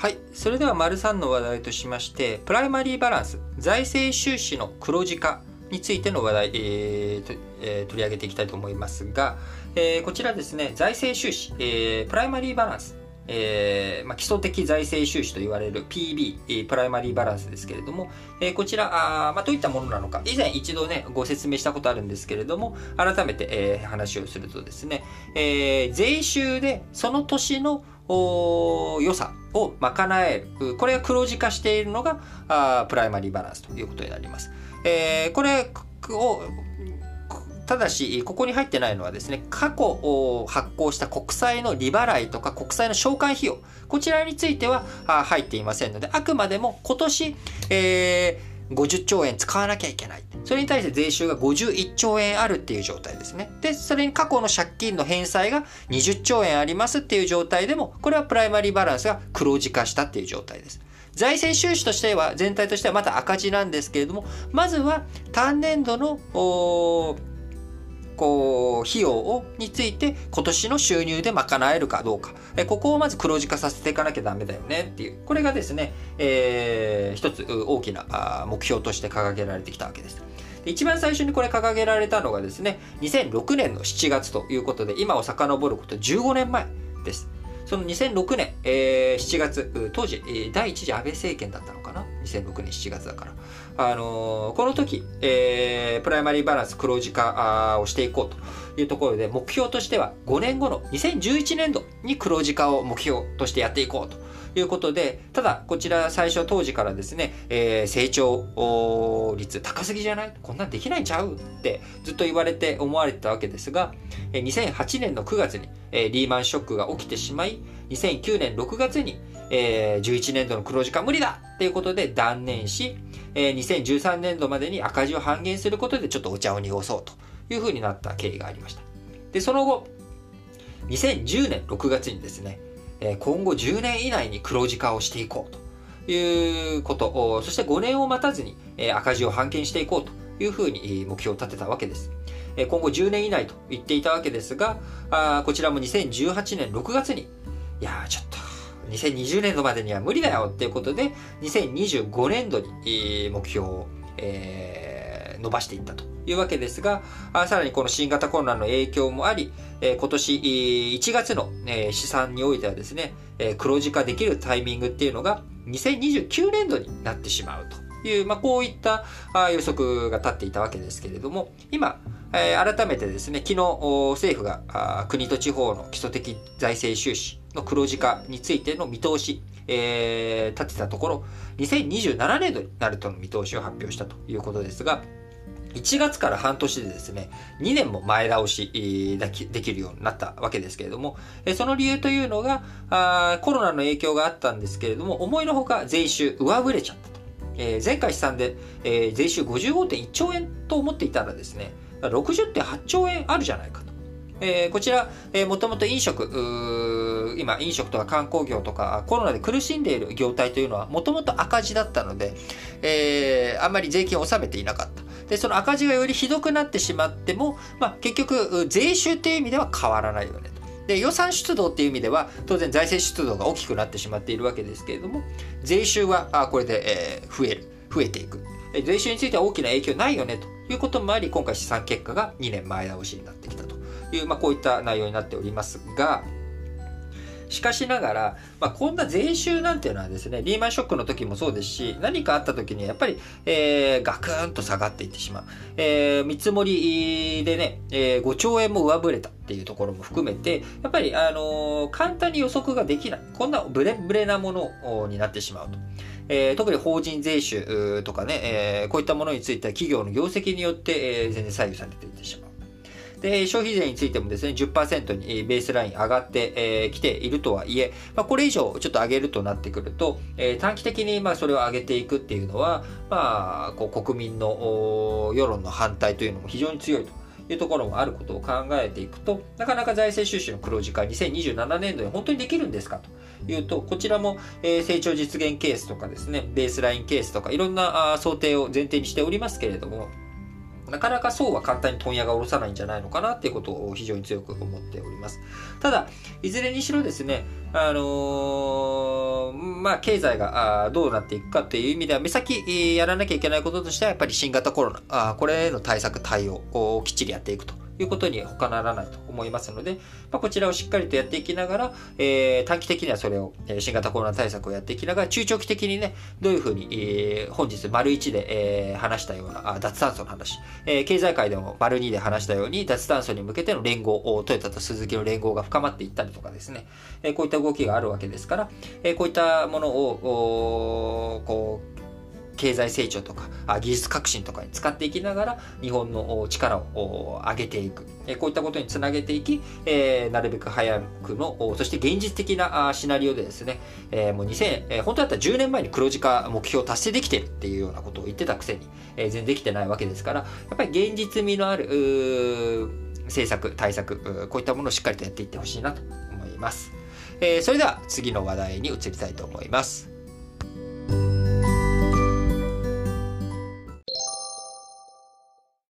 はい。それでは、丸3の話題としまして、プライマリーバランス、財政収支の黒字化についての話題、えーとえー取り上げていきたいと思いますが、えーこちらですね、財政収支、えープライマリーバランス、えーまあ、基礎的財政収支と言われる PB、えープライマリーバランスですけれども、えーこちら、あまあ、どういったものなのか、以前一度ね、ご説明したことあるんですけれども、改めて、えー話をするとですね、えー税収でその年のお予算を賄える。これが黒字化しているのがあプライマリーバランスということになります。えーこれをただし、ここに入ってないのはですね、過去を発行した国債の利払いとか国債の償還費用、こちらについてはあ入っていませんので、あくまでも今年、えー50兆円使わなきゃいけない。それに対して税収が51兆円あるっていう状態ですね。で、それに過去の借金の返済が20兆円ありますっていう状態でも、これはプライマリーバランスが黒字化したっていう状態です。財政収支としては、全体としてはまた赤字なんですけれども、まずは単年度のこう費用をについて今年の収入で賄えるかどうか。えここをまず黒字化させていかなきゃダメだよねっていう。これがですね、えー一つ大きな目標として掲げられてきたわけです。一番最初にこれ掲げられたのがですね2006年の7月ということで今を遡ること15年前です。その2006年、えー7月当時、第一次安倍政権だったの。かな？2006年7月だから。あのこの時、えープライマリーバランス黒字化あをしていこうというところで、目標としては5年後の2011年度に黒字化を目標としてやっていこうということで、ただ、こちら最初当時からですね、えー成長率高すぎじゃない？こんなんできないんちゃう？ってずっと言われて思われてたわけですが、2008年の9月に、えーリーマンショックが起きてしまい、2009年6月に、えー11年度の黒字化無理だっていうことで断念し、えー2013年度までに赤字を半減することでちょっとお茶を濁そうというふうになった経緯がありました。で、その後、2010年6月にですね、えー今後10年以内に黒字化をしていこうということ、そして5年を待たずに、えー赤字を半減していこうというふうに目標を立てたわけです。えー今後10年以内と言っていたわけですが、あこちらも2018年6月に、いやちょっと、2020年度までには無理だよっていうことで、2025年度に目標を、えー伸ばしていったというわけですが、さらにこの新型コロナの影響もあり、え今年1月の、えー試算においてはですね、え黒字化できるタイミングっていうのが2029年度になってしまうという、まあ、こういった予測が立っていたわけですけれども、今、え改めてですね、昨日政府が国と地方の基礎的財政収支の黒字化についての見通し、えー立てたところ、2027年度になるとの見通しを発表したということですが、1月から半年でですね、2年も前倒しできるようになったわけですけれども、その理由というのがコロナの影響があったんですけれども、思いのほか税収上振れちゃったと。前回試算で、えー税収55.1兆円と思っていたらですね、60.8兆円あるじゃないかと。えーこちら、えもともと飲食、今飲食とか観光業とかコロナで苦しんでいる業態というのはもともと赤字だったので、えーあんまり税金を納めていなかった。で、その赤字がよりひどくなってしまっても、まあ、結局、税収っていう意味では変わらないよねと。で、予算出動っていう意味では、当然財政出動が大きくなってしまっているわけですけれども、税収はあこれで、えー増える、増えていく。税収については大きな影響ないよねということもあり、今回試算結果が2年前倒しになってきたという、まあ、こういった内容になっておりますが、しかしながら、まあ、こんな税収なんていうのはですね、リーマンショックの時もそうですし、何かあった時にやっぱり、えー、ガクンと下がっていってしまう。えー、見積もりでね、えー5兆円も上振れたっていうところも含めて、やっぱり、あのー簡単に予測ができない。こんなブレブレなものになってしまうと。えー特に法人税収とかね、えーこういったものについては企業の業績によって、えー全然左右されていってしまう。で、消費税についてもですね、10%にベースライン上がってき、ているとはいえ、まあ、これ以上ちょっと上げるとなってくると、え短期的にまあそれを上げていくっていうのは、まあ、こう国民の世論の反対というのも非常に強いと。いうところもあることを考えていくと、なかなか財政収支の黒字化2027年度に本当にできるんですか？というと、こちらも、え成長実現ケースとかですね、ベースラインケースとかいろんなあ想定を前提にしておりますけれども、なかなかそうは簡単に問屋が下ろさないんじゃないのかなっていうことを非常に強く思っております。ただ、いずれにしろですね、あのー、まあ、経済がどうなっていくかという意味では、目先やらなきゃいけないこととしては、やっぱり新型コロナ、あこれへの対策、対応をきっちりやっていくということに他ならないと思いますので、まあ、こちらをしっかりとやっていきながら、えー、短期的にはそれを、え、新型コロナ対策をやっていきながら、中長期的にね、どういうふうに、えー、本日丸1で、えー、話したようなあ脱炭素の話、え、経済界でも丸2で話したように、脱炭素に向けての連合、トヨタと鈴木の連合が深まっていったりとかですね、え、こういった動きがあるわけですから、え、こういったものを、こう、経済成長とか技術革新とかに使っていきながら日本の力を上げていく。こういったことにつなげていき、えー、なるべく早くのそして現実的なシナリオでですね、えー、もう2000、え、本当だったら10年前に黒字化目標を達成できてるっていうようなことを言ってたくせに、えー、全然できてないわけですからやっぱり現実味のある政策対策こういったものをしっかりとやっていってほしいなと思います、えー、それでは次の話題に移りたいと思います。